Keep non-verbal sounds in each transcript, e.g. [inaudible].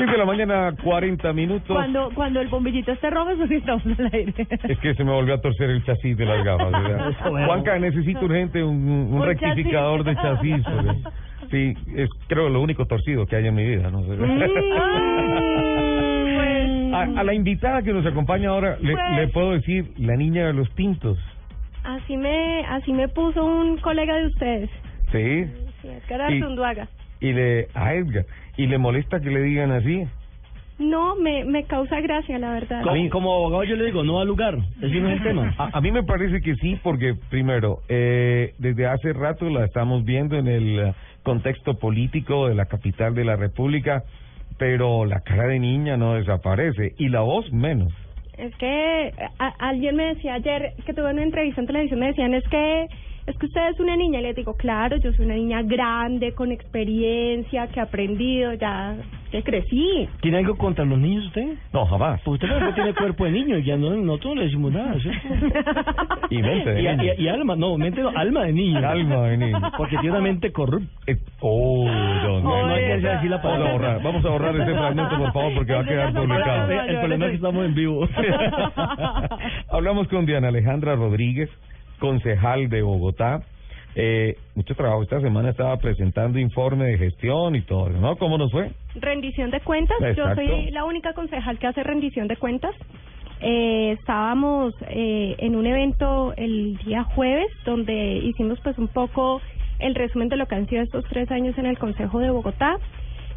6 de la mañana, 40 minutos. Cuando, cuando el bombillito esté rojo, eso sí estamos al aire. Es que se me volvió a torcer el chasis de las gafas. ¿verdad? [laughs] Juanca, necesito urgente un, un Un rectificador de chasis. chasis. [laughs] porque- Sí, es creo lo único torcido que hay en mi vida. ¿no? Mm. [laughs] A, a la invitada que nos acompaña ahora, le, Pues- le puedo decir la niña de los tintos. Así me, así me puso un colega de ustedes, Sí. sí, Edgar Y- Artunduaga. Y le, a Edgar. Y le molesta que le digan así. No, me, me causa gracia, la verdad. A mí- Como abogado yo le digo, no da lugar, ese no es el tema. A, a mí me parece que sí, porque primero, eh, desde hace rato la estamos viendo en el contexto político de la capital de la República, pero la cara de niña no desaparece y la voz menos. Es que a- alguien me decía ayer que tuve una entrevista en televisión, me decían, es que es que usted es una niña. Y le digo, claro, yo soy una niña grande, con experiencia, que ha aprendido, ya que crecí. ¿Tiene algo contra los niños usted? No, jamás. Pues usted también tiene cuerpo de niño y ya no, nosotros no le decimos nada. [laughs] Y mente de y, niño. y- y alma, no, mente no, alma de niño. Alma de niño. Porque tiene una mente corrupta. Eh, oh, Dios mío. No, no hay que decir la Vamos a palabra. borrar, vamos a borrar ese fragmento, por favor, porque va a quedar publicado. el problema es que estamos en vivo. [laughs] Hablamos con Diana Alejandra Rodríguez, concejal de Bogotá. Eh, mucho trabajo. Esta semana estaba presentando informe de gestión y todo, ¿no? ¿Cómo nos fue? rendición de cuentas. Exacto. Yo soy la única concejal que hace rendición de cuentas. Eh, estábamos eh, en un evento el día jueves donde hicimos pues un poco el resumen de lo que han sido estos tres años en el Consejo de Bogotá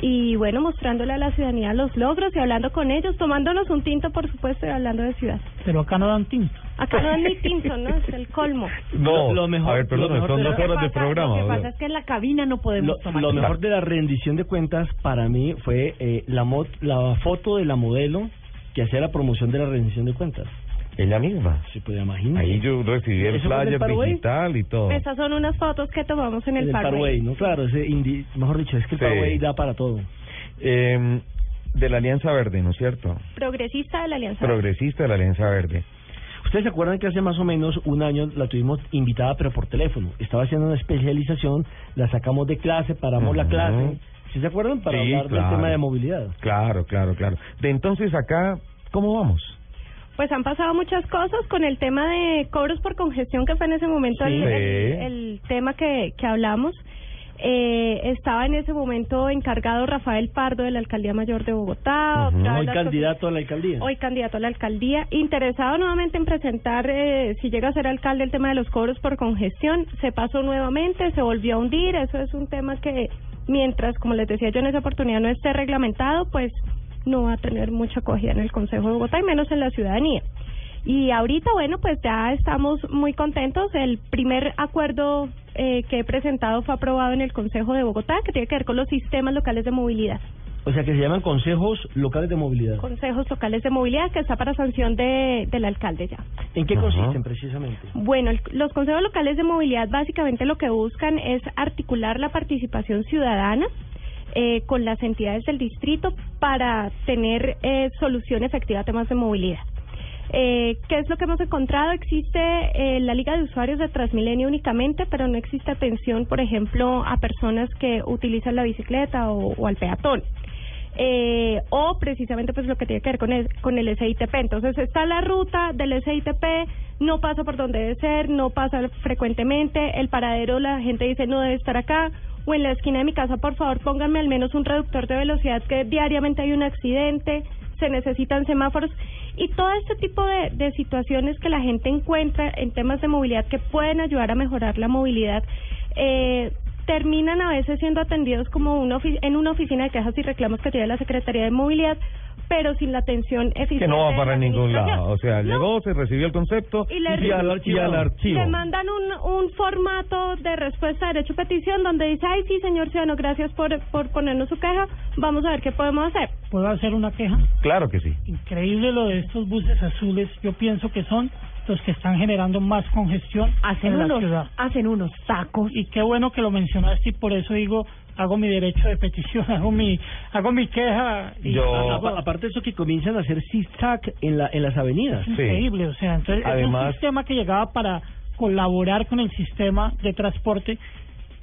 y bueno, mostrándole a la ciudadanía los logros y hablando con ellos, tomándonos un tinto por supuesto y hablando de ciudad. Pero acá no dan tinto. Acá no es ni tinto, ¿no? Es el colmo. [laughs] No, Lo- lo mejor- a ver, perdón, lo mejor son de dos la- horas de programa. Lo que pasa es que en la cabina no podemos Lo, tomar lo mejor de la rendición de cuentas para mí fue eh, la, mo- la foto de la modelo que hacía la promoción de la rendición de cuentas. Ella misma. Se puede imaginar. Ahí yo recibí el ¿Eso fue en el flyer Paraguay? digital y todo. Esas son unas fotos que tomamos en el, el Parkway. Parway, ¿no? Claro, ese indi- mejor dicho, es que el Sí. Parway da para todo. Eh, de la Alianza Verde, ¿no es cierto? Progresista de la Alianza. Progresista de la Alianza Verde. Ustedes se acuerdan que hace más o menos un año la tuvimos invitada, pero por teléfono. Estaba haciendo una especialización, la sacamos de clase, paramos la clase. ¿Sí se acuerdan? Para Sí, hablar claro. del tema de movilidad. Claro, claro, claro. De entonces acá, ¿cómo vamos? Pues han pasado muchas cosas con el tema de cobros por congestión, que fue en ese momento el, Sí. el- el tema que, que hablamos. Eh, estaba en ese momento encargado Rafael Pardo de la Alcaldía Mayor de Bogotá. Hoy candidato a la alcaldía. hoy candidato a la alcaldía, interesado nuevamente en presentar, eh, si llega a ser alcalde, el tema de los cobros por congestión. Se pasó nuevamente, se volvió a hundir. Eso es un tema que, mientras, como les decía yo en esa oportunidad, no esté reglamentado, pues no va a tener mucha acogida en el Consejo de Bogotá y menos en la ciudadanía. Y ahorita, bueno, pues ya estamos muy contentos. El primer acuerdo eh, que he presentado fue aprobado en el Consejo de Bogotá, que tiene que ver con los sistemas locales de movilidad. O sea, que se llaman consejos locales de movilidad. Consejos locales de movilidad, que está para sanción de, del alcalde ya. ¿En qué Ajá. consisten precisamente? Bueno, el- los consejos locales de movilidad básicamente lo que buscan es articular la participación ciudadana eh, con las entidades del distrito para tener eh, solución efectiva a temas de movilidad. Eh, ¿Qué es lo que hemos encontrado? Existe eh, la Liga de Usuarios de Transmilenio únicamente, pero no existe atención, por ejemplo, a personas que utilizan la bicicleta o, o al peatón. Eh, o precisamente pues lo que tiene que ver con el, con el SITP. Entonces está la ruta del SITP, no pasa por donde debe ser, no pasa frecuentemente, el paradero la gente dice no debe estar acá, o en la esquina de mi casa por favor pónganme al menos un reductor de velocidad que diariamente hay un accidente, se necesitan semáforos y todo este tipo de, situaciones que la gente encuentra en temas de movilidad que pueden ayudar a mejorar la movilidad. Eh, terminan a veces siendo atendidos como una en una oficina de quejas y reclamos que tiene la Secretaría de Movilidad pero sin la atención eficiente. Que no va para ningún lado. O sea, No. llegó, se recibió el concepto Y le- y, al, y al archivo. Le mandan un, un formato de respuesta a derecho a petición donde dice, ay, sí, señor ciudadano, gracias por, por ponernos su queja, vamos a ver qué podemos hacer. ¿Puedo hacer una queja? Claro que sí. Increíble lo de estos buses azules. Yo pienso que son los que están generando más congestión Hacen en la unos, ciudad. hacen unos tacos. Y qué bueno que lo mencionaste y por eso digo, hago mi derecho de petición, [laughs] hago mi hago mi queja. Y Yo- Aparte de eso que comienzan a hacer zigzag en, la, en las avenidas. Es increíble, o sea, entonces es Además- un sistema que llegaba para colaborar con el sistema de transporte.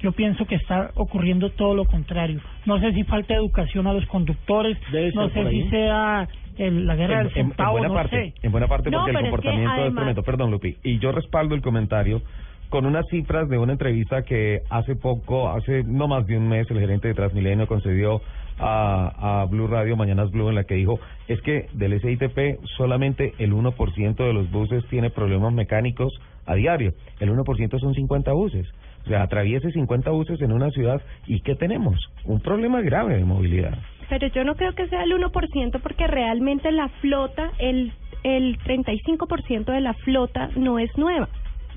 Yo pienso que está ocurriendo todo lo contrario. No sé si falta educación a los conductores, Debe no sé si sea el- la guerra En, del buena no parte, sé. en buena parte No, porque el es que comportamiento es además- tremendo. Perdón, Lupi. Y yo respaldo el comentario con unas cifras de una entrevista que hace poco, hace no más de un mes, el gerente de Transmilenio concedió a, a Blue Radio, Mañanas Blue, en la que dijo, es que del SITP solamente el 1% de los buses tiene problemas mecánicos a diario. El 1% son 50 buses. O sea, atraviese 50 buses en una ciudad y ¿qué tenemos? Un problema grave de movilidad. Pero yo no creo que sea el 1% porque realmente la flota, el, el 35% de la flota no es nueva.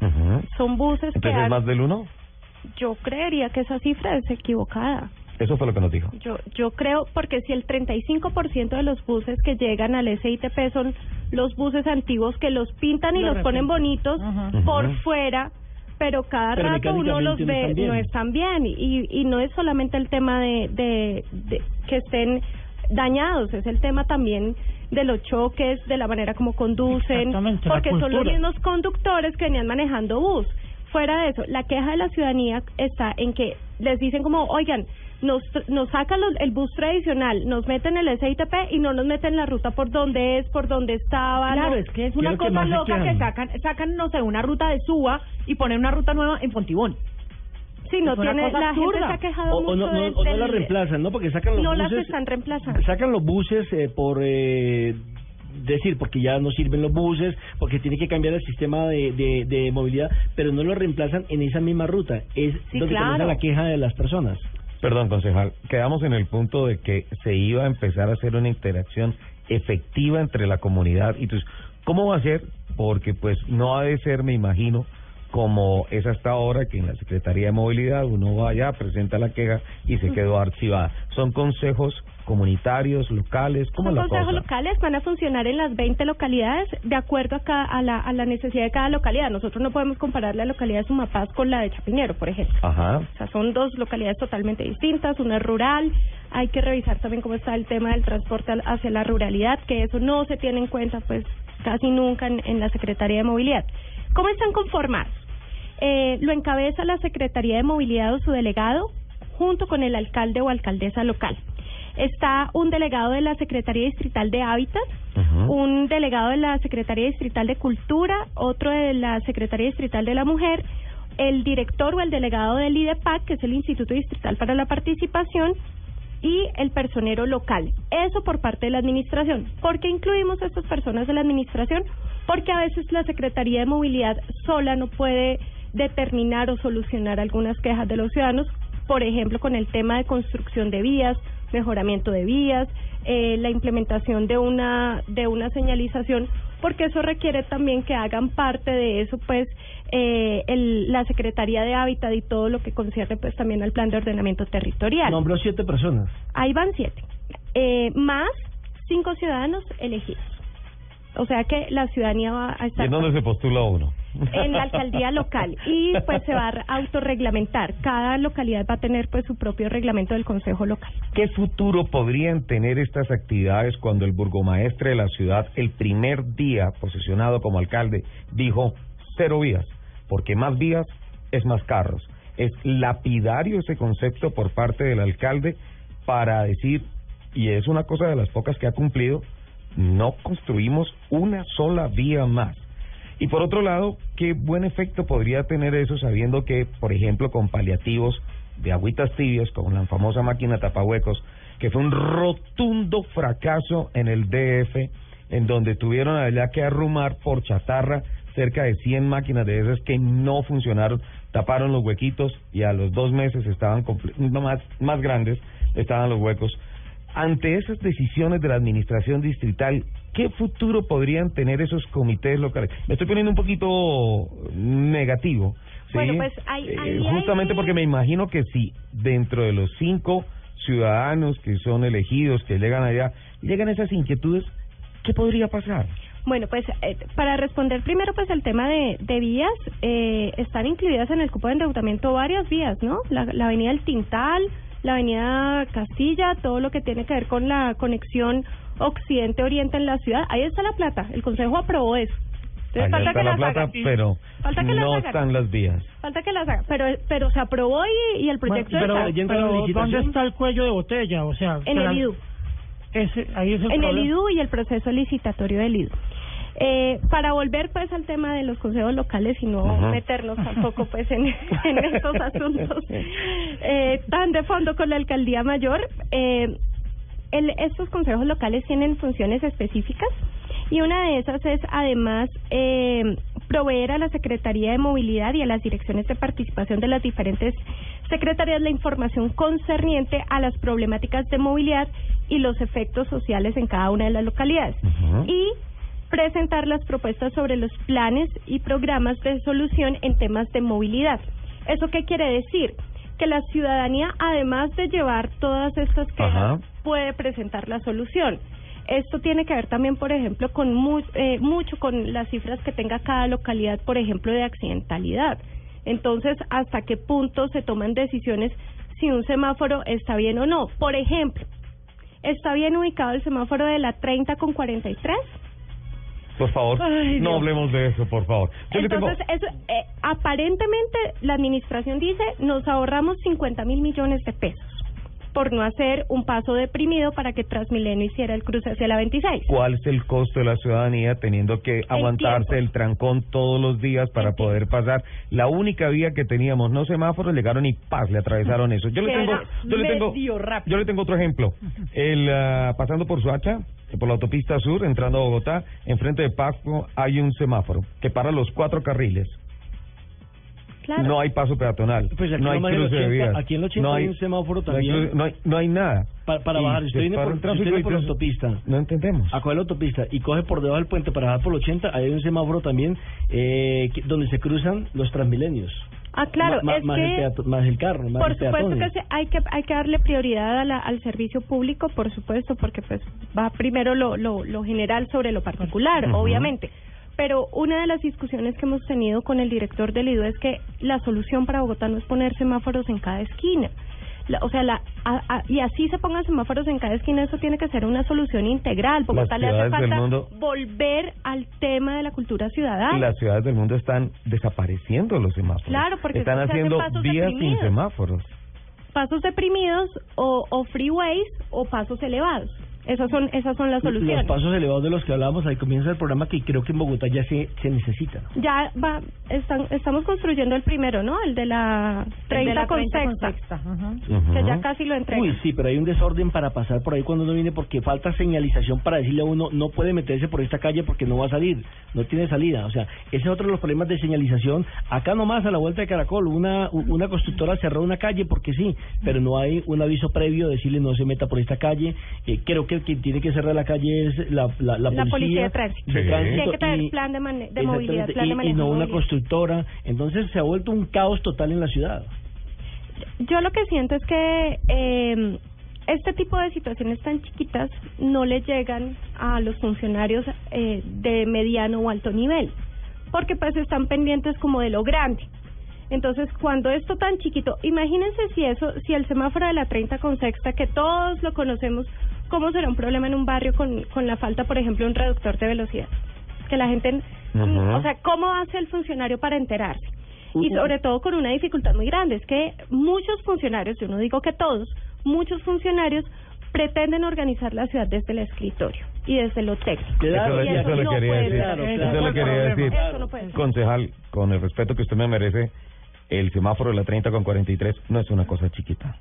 Ujú. Son buses que Entonces, ¿es han- más del 1? yo creería que esa cifra es equivocada. Eso fue lo que nos dijo. Yo yo creo porque si el 35% de los buses que llegan al SITP son los buses antiguos que los pintan y Lo los ponen bonitos por fuera, pero cada Pero rato uno los ve bien. no están bien y y no es solamente el tema de de, de que estén dañados, es el tema también de los choques, de la manera como conducen, porque son los mismos conductores que venían manejando bus. Fuera de eso, la queja de la ciudadanía está en que les dicen como, oigan, nos, nos sacan los- el bus tradicional, nos meten el SITP y no nos meten la ruta por donde es, por donde estaba. Claro, no. es que es ¿Qué es una cosa loca que sacan, sacan, no sé, una ruta de Suba y ponen una ruta nueva en Fontibón. Sí, no tiene, la gente absurda. se ha quejado O, o mucho no, no, del- o no las reemplazan, ¿no? Porque sacan los No las buses... están reemplazando. Sacan los buses eh, por... Eh, decir, porque ya no sirven los buses, porque tiene que cambiar el sistema de, de, de movilidad, pero no lo reemplazan en esa misma ruta. Es Sí, donde claro. comienza la queja de las personas. Perdón, concejal. Quedamos en el punto de que se iba a empezar a hacer una interacción efectiva entre la comunidad y tus. ¿Cómo va a ser? Porque pues no ha de ser, me imagino, como es hasta ahora que en la Secretaría de Movilidad uno va allá, presenta la queja y se quedó archivada. Son consejos comunitarios, locales, ¿cómo la consejos cosa? locales van a funcionar en las 20 localidades de acuerdo a, cada- a, la, a la necesidad de cada localidad. Nosotros no podemos comparar la localidad de Sumapaz con la de Chapinero, por ejemplo. Ajá. O sea, son dos localidades totalmente distintas, una es rural, hay que revisar también cómo está el tema del transporte hacia la ruralidad, que eso no se tiene en cuenta pues casi nunca en, en la Secretaría de Movilidad. ¿Cómo están conformados? Eh, lo encabeza la Secretaría de Movilidad o su delegado junto con el alcalde o alcaldesa local. Está un delegado de la Secretaría Distrital de Hábitat, un delegado de la Secretaría Distrital de Cultura, otro de la Secretaría Distrital de la Mujer, el director o el delegado del IDEPAC, que es el Instituto Distrital para la Participación, y el personero local. Eso por parte de la administración. ¿Por qué incluimos a estas personas de la administración? Porque a veces la Secretaría de Movilidad sola no puede determinar o solucionar algunas quejas de los ciudadanos, por ejemplo, con el tema de construcción de vías, mejoramiento de vías, eh, la implementación de una de una señalización, porque eso requiere también que hagan parte de eso, pues, eh, el, la Secretaría de Hábitat y todo lo que concierne, pues, también al plan de ordenamiento territorial. Nombró siete personas. Ahí van siete. Eh, más cinco ciudadanos elegidos. O sea que la ciudadanía va a ¿Y estar en dónde se postula uno? en la alcaldía local y pues se va a autorreglamentar. Cada localidad va a tener pues su propio reglamento del consejo local. ¿Qué futuro podrían tener estas actividades cuando el burgomaestre de la ciudad, el primer día posesionado como alcalde, dijo cero vías? Porque más vías es más carros. Es lapidario ese concepto por parte del alcalde para decir, y es una cosa de las pocas que ha cumplido, no construimos una sola vía más. Y por otro lado, qué buen efecto podría tener eso sabiendo que, por ejemplo, con paliativos de agüitas tibias, con la famosa máquina tapahuecos, que fue un rotundo fracaso en el DF, en donde tuvieron allá que arrumar por chatarra cerca de 100 máquinas de esas que no funcionaron, taparon los huequitos y a los dos meses estaban más, más grandes, estaban los huecos. Ante esas decisiones de la administración distrital, ¿qué futuro podrían tener esos comités locales? Me estoy poniendo un poquito negativo. ¿sí? Bueno, pues, Eh, ahí justamente hay- porque me imagino que si dentro de los cinco ciudadanos que son elegidos, que llegan allá, llegan esas inquietudes, ¿qué podría pasar? Bueno, pues eh, para responder primero pues el tema de, de vías, eh, están incluidas en el cupo de endeudamiento varias vías, ¿no? La, la avenida El Tintal, la avenida Castilla, todo lo que tiene que ver con la conexión occidente-oriente en la ciudad. Ahí está la plata, el Consejo aprobó eso. Entonces, falta que la las plata, hagan. pero Falta que las no hagan. están las vías. Falta que las hagan, pero, pero se aprobó y, y el proyecto Bueno, pero, está pero. ¿dónde está el cuello de botella? O sea, en el IDU. Ese, ahí es el en el. IDU y el proceso licitatorio del IDU. Eh, para volver pues al tema de los consejos locales y no Ajá. meternos tampoco pues en, [laughs] en estos asuntos eh, tan de fondo con la alcaldía mayor, eh, el, estos consejos locales tienen funciones específicas y una de esas es además eh, proveer a la Secretaría de Movilidad y a las direcciones de participación de las diferentes secretarías la información concerniente a las problemáticas de movilidad y los efectos sociales en cada una de las localidades. Y presentar las propuestas sobre los planes y programas de solución en temas de movilidad. ¿Eso qué quiere decir? Que la ciudadanía, además de llevar todas estas quejas, Ajá. puede presentar la solución. Esto tiene que ver también, por ejemplo, con mu- eh, mucho con las cifras que tenga cada localidad, por ejemplo, de accidentalidad. Entonces, ¿hasta qué punto se toman decisiones si un semáforo está bien o no? Por ejemplo, ¿está bien ubicado el semáforo de la 30 con 43? Por favor, Ay, no hablemos de eso, por favor. Yo le tengo- Entonces, eso, eh, aparentemente la administración dice nos ahorramos 50 mil millones de pesos por no hacer un paso deprimido para que Transmilenio hiciera el cruce hacia la 26. ¿Cuál es el costo de la ciudadanía teniendo que aguantarse tiempo. el trancón todos los días para El poder pasar? La única vía que teníamos, no semáforos, llegaron y paz, le atravesaron eso. Yo le [laughs] tengo, yo le tengo, yo le tengo otro ejemplo. El ah, pasando por Suacha, por la autopista sur, entrando a Bogotá, enfrente de Pasco hay un semáforo que para los cuatro carriles. Claro. No hay paso peatonal, Pues aquí no hay el cruce de 80, vías. aquí en el 80 no hay un semáforo no hay también. cruce- No hay, no hay nada. Para, para Y bajar, si usted viene por, el si usted por la autopista, No entendemos. a coger la autopista y coge por debajo del puente para bajar por el 80, ahí hay un semáforo también eh, que- donde se cruzan los transmilenios. Ah, claro, Ma- ma- es más, que el peato- más el carro, más por los supuesto que se- hay que hay que darle prioridad a la- al servicio público, por supuesto, porque pues va primero lo, lo, lo general sobre lo particular, Ujú. obviamente. Pero una de las discusiones que hemos tenido con el director del IDU es que la solución para Bogotá no es poner semáforos en cada esquina. La- o sea, la, a- a- y así se pongan semáforos en cada esquina, eso tiene que ser una solución integral. Bogotá le hace falta mundo- volver al tema de la cultura ciudadana. Las ciudades del mundo están desapareciendo los semáforos. Claro, porque están haciendo vías sin semáforos. pasos deprimidos o, o freeways o pasos elevados. Esas son esas son las Los soluciones. pasos elevados de los que hablamos, ahí comienza el programa que creo que en Bogotá ya se, se necesita. Ya va están, estamos construyendo el primero, ¿no? El de la 30, El de la con 30 con sexta, sexta, ajá. que Ujú. ya casi lo entregan. Uy, sí, pero hay un desorden para pasar por ahí cuando uno viene porque falta señalización para decirle a uno no puede meterse por esta calle porque no va a salir, no tiene salida. O sea, ese es otro de los problemas de señalización. Acá nomás a la vuelta de Caracol, una una constructora cerró una calle porque sí, pero no hay un aviso previo de decirle no se meta por esta calle. Eh, creo que que tiene que cerrar la calle es la, la, la, La policía, policía de tránsito. Sí. Tiene que tener y- plan de, mane- de movilidad, plan y, de y no de una constructora. Entonces se ha vuelto un caos total en la ciudad. Yo lo que siento es que eh, este tipo de situaciones tan chiquitas no le llegan a los funcionarios eh, de mediano o alto nivel, porque pues están pendientes como de lo grande. Entonces, cuando esto tan chiquito, imagínense si eso, si el semáforo de la 30 con sexta, que todos lo conocemos, ¿cómo será un problema en un barrio con, con la falta, por ejemplo, de un reductor de velocidad? Que la gente, o sea, ¿cómo hace el funcionario para enterarse? Y sobre todo con una dificultad muy grande, es que muchos funcionarios, yo no digo que todos, muchos funcionarios pretenden organizar la ciudad desde el escritorio y desde lo técnico. Claro, eso, le- eso eso le no quería decir. ser. Claro, Eso claro. le quería Eso decir. Eso no puede ser. Concejal, con el respeto que usted me merece, el semáforo de la 30 con 43 no es una cosa chiquita.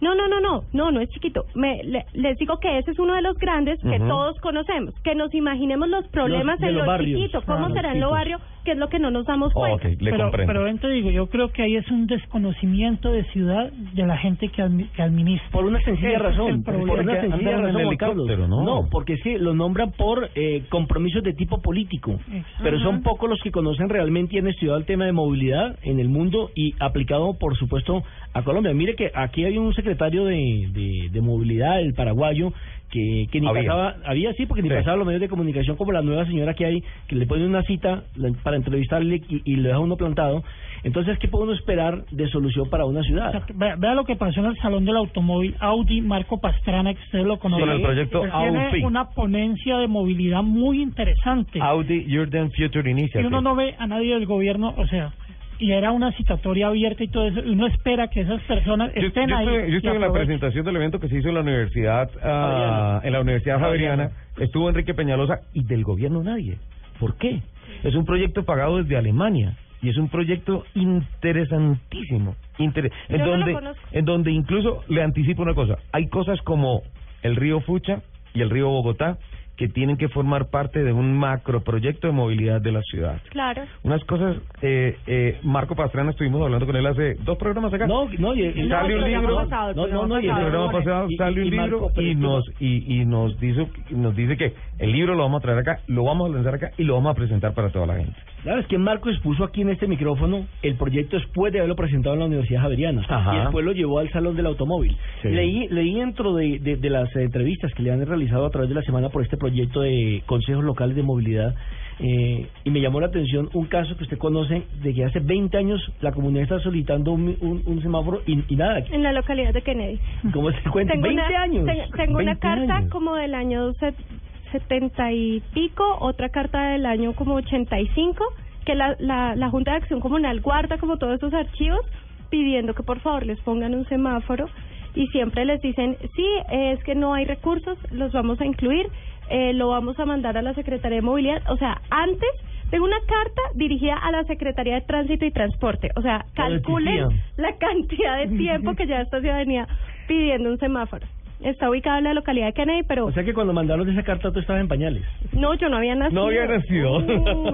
No, no, no, no, no, no es chiquito. Me, le- les digo que ese es uno de los grandes que todos conocemos. Que nos imaginemos los problemas Los- en los lo barrios. chiquito, cómo Ah, será los en lo chicos. Que es lo que no nos damos cuenta. Ok, le pero, comprendo. pero ven, te digo, yo creo que ahí es un desconocimiento de ciudad de la gente que, admi- que administra. Por una sencilla razón, el por una sencilla en razón, Juan Carlos. helicóptero, ¿no? porque sí, lo nombran por eh, compromisos de tipo político, pero son pocos los que conocen realmente y han estudiado el tema de movilidad en el mundo y aplicado, por supuesto, a Colombia. Mire que aquí hay un secretario de, de, de movilidad, el paraguayo, que, que ni Había. pasaba, había sí, porque ni Sí. pasaba los medios de comunicación como la nueva señora que hay, que le pone una cita para entrevistarle y, y le deja uno plantado. Entonces, ¿qué puede uno esperar de solución para una ciudad? Vea, vea lo que pasó en el Salón del Automóvil Audi Marco Pastrana, que ustedes lo conocen. Con el proyecto AUFI. una ponencia de movilidad muy interesante. Audi Urban Future y Initiative. uno no ve a nadie del gobierno, o sea, y era una citatoria abierta y todo eso, y uno espera que esas personas Yo, estén yo ahí. yo estuve en la presentación del evento que se hizo en la Universidad ah, en la Universidad Javeriana. Estuvo Enrique Peñalosa y del gobierno nadie. ¿Por qué? Es un proyecto pagado desde Alemania y es un proyecto interesantísimo. Inter- en Yo donde en donde incluso le anticipo una cosa, hay cosas como el río Fucha y el río Bogotá que tienen que formar parte de un macro proyecto de movilidad de la ciudad. Claro. Unas cosas, eh, eh, Marco Pastrana, estuvimos hablando con él hace dos programas acá. No, no, y, y- sale un el programa libro, pasado, no, no, no, y el programa pasado y- sale un y libro Marco, y nos y, y nos dice nos dice que el libro lo vamos a traer acá, lo vamos a lanzar acá y lo vamos a presentar para toda la gente. Claro, es que Marco expuso aquí en este micrófono el proyecto después de haberlo presentado en la Universidad Javeriana Ajá. y después lo llevó al Salón del Automóvil. Sí. Leí, leí dentro de, de, de las entrevistas que le han realizado a través de la semana por este proyecto de consejos locales de movilidad eh, y me llamó la atención un caso que usted conoce de que hace 20 años la comunidad está solicitando un, un, un semáforo y, y nada. En la localidad de Kennedy. ¿Cómo se cuenta? Tengo 20 una, años. te- Tengo una 20 carta años. como del año 70 y pico, otra carta del año como 85, que la, la, la Junta de Acción Comunal guarda como todos esos archivos pidiendo que por favor les pongan un semáforo y siempre les dicen, sí, es que no hay recursos, los vamos a incluir, eh, lo vamos a mandar a la Secretaría de Movilidad. O sea, antes tengo una carta dirigida a la Secretaría de Tránsito y Transporte. O sea, calculen la cantidad de tiempo que ya esta ciudadanía pidiendo un semáforo. Está ubicado en la localidad de Kennedy, pero O sea que cuando mandaron esa carta tú estabas en pañales. no, yo no había nacido. No había nacido.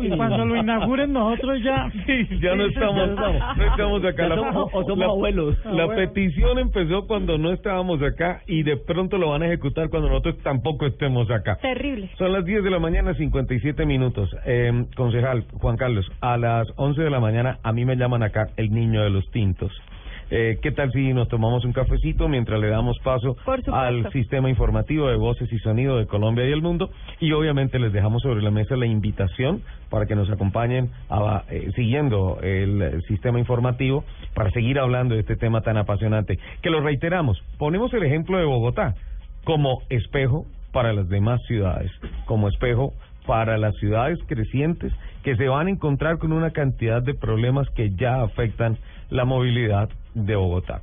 Y cuando lo inauguren nosotros ya... [laughs] Sí, ya no estamos, no estamos acá. La- somos- o somos la- abuelos. La Abuelos. petición empezó cuando no estábamos acá y de pronto lo van a ejecutar cuando nosotros tampoco estemos acá. Terrible. Son las 10 de la mañana, 57 minutos. Eh, concejal Juan Carlos, a las 11 de la mañana a mí me llaman acá el niño de los tintos. Eh, ¿Qué tal si nos tomamos un cafecito mientras le damos paso al sistema informativo de voces y sonido de Colombia y el mundo? Y obviamente les dejamos sobre la mesa la invitación para que nos acompañen a, eh, siguiendo el, sistema informativo para seguir hablando de este tema tan apasionante. Que lo reiteramos, ponemos el ejemplo de Bogotá como espejo para las demás ciudades, como espejo para las ciudades crecientes que se van a encontrar con una cantidad de problemas que ya afectan la movilidad de Bogotá.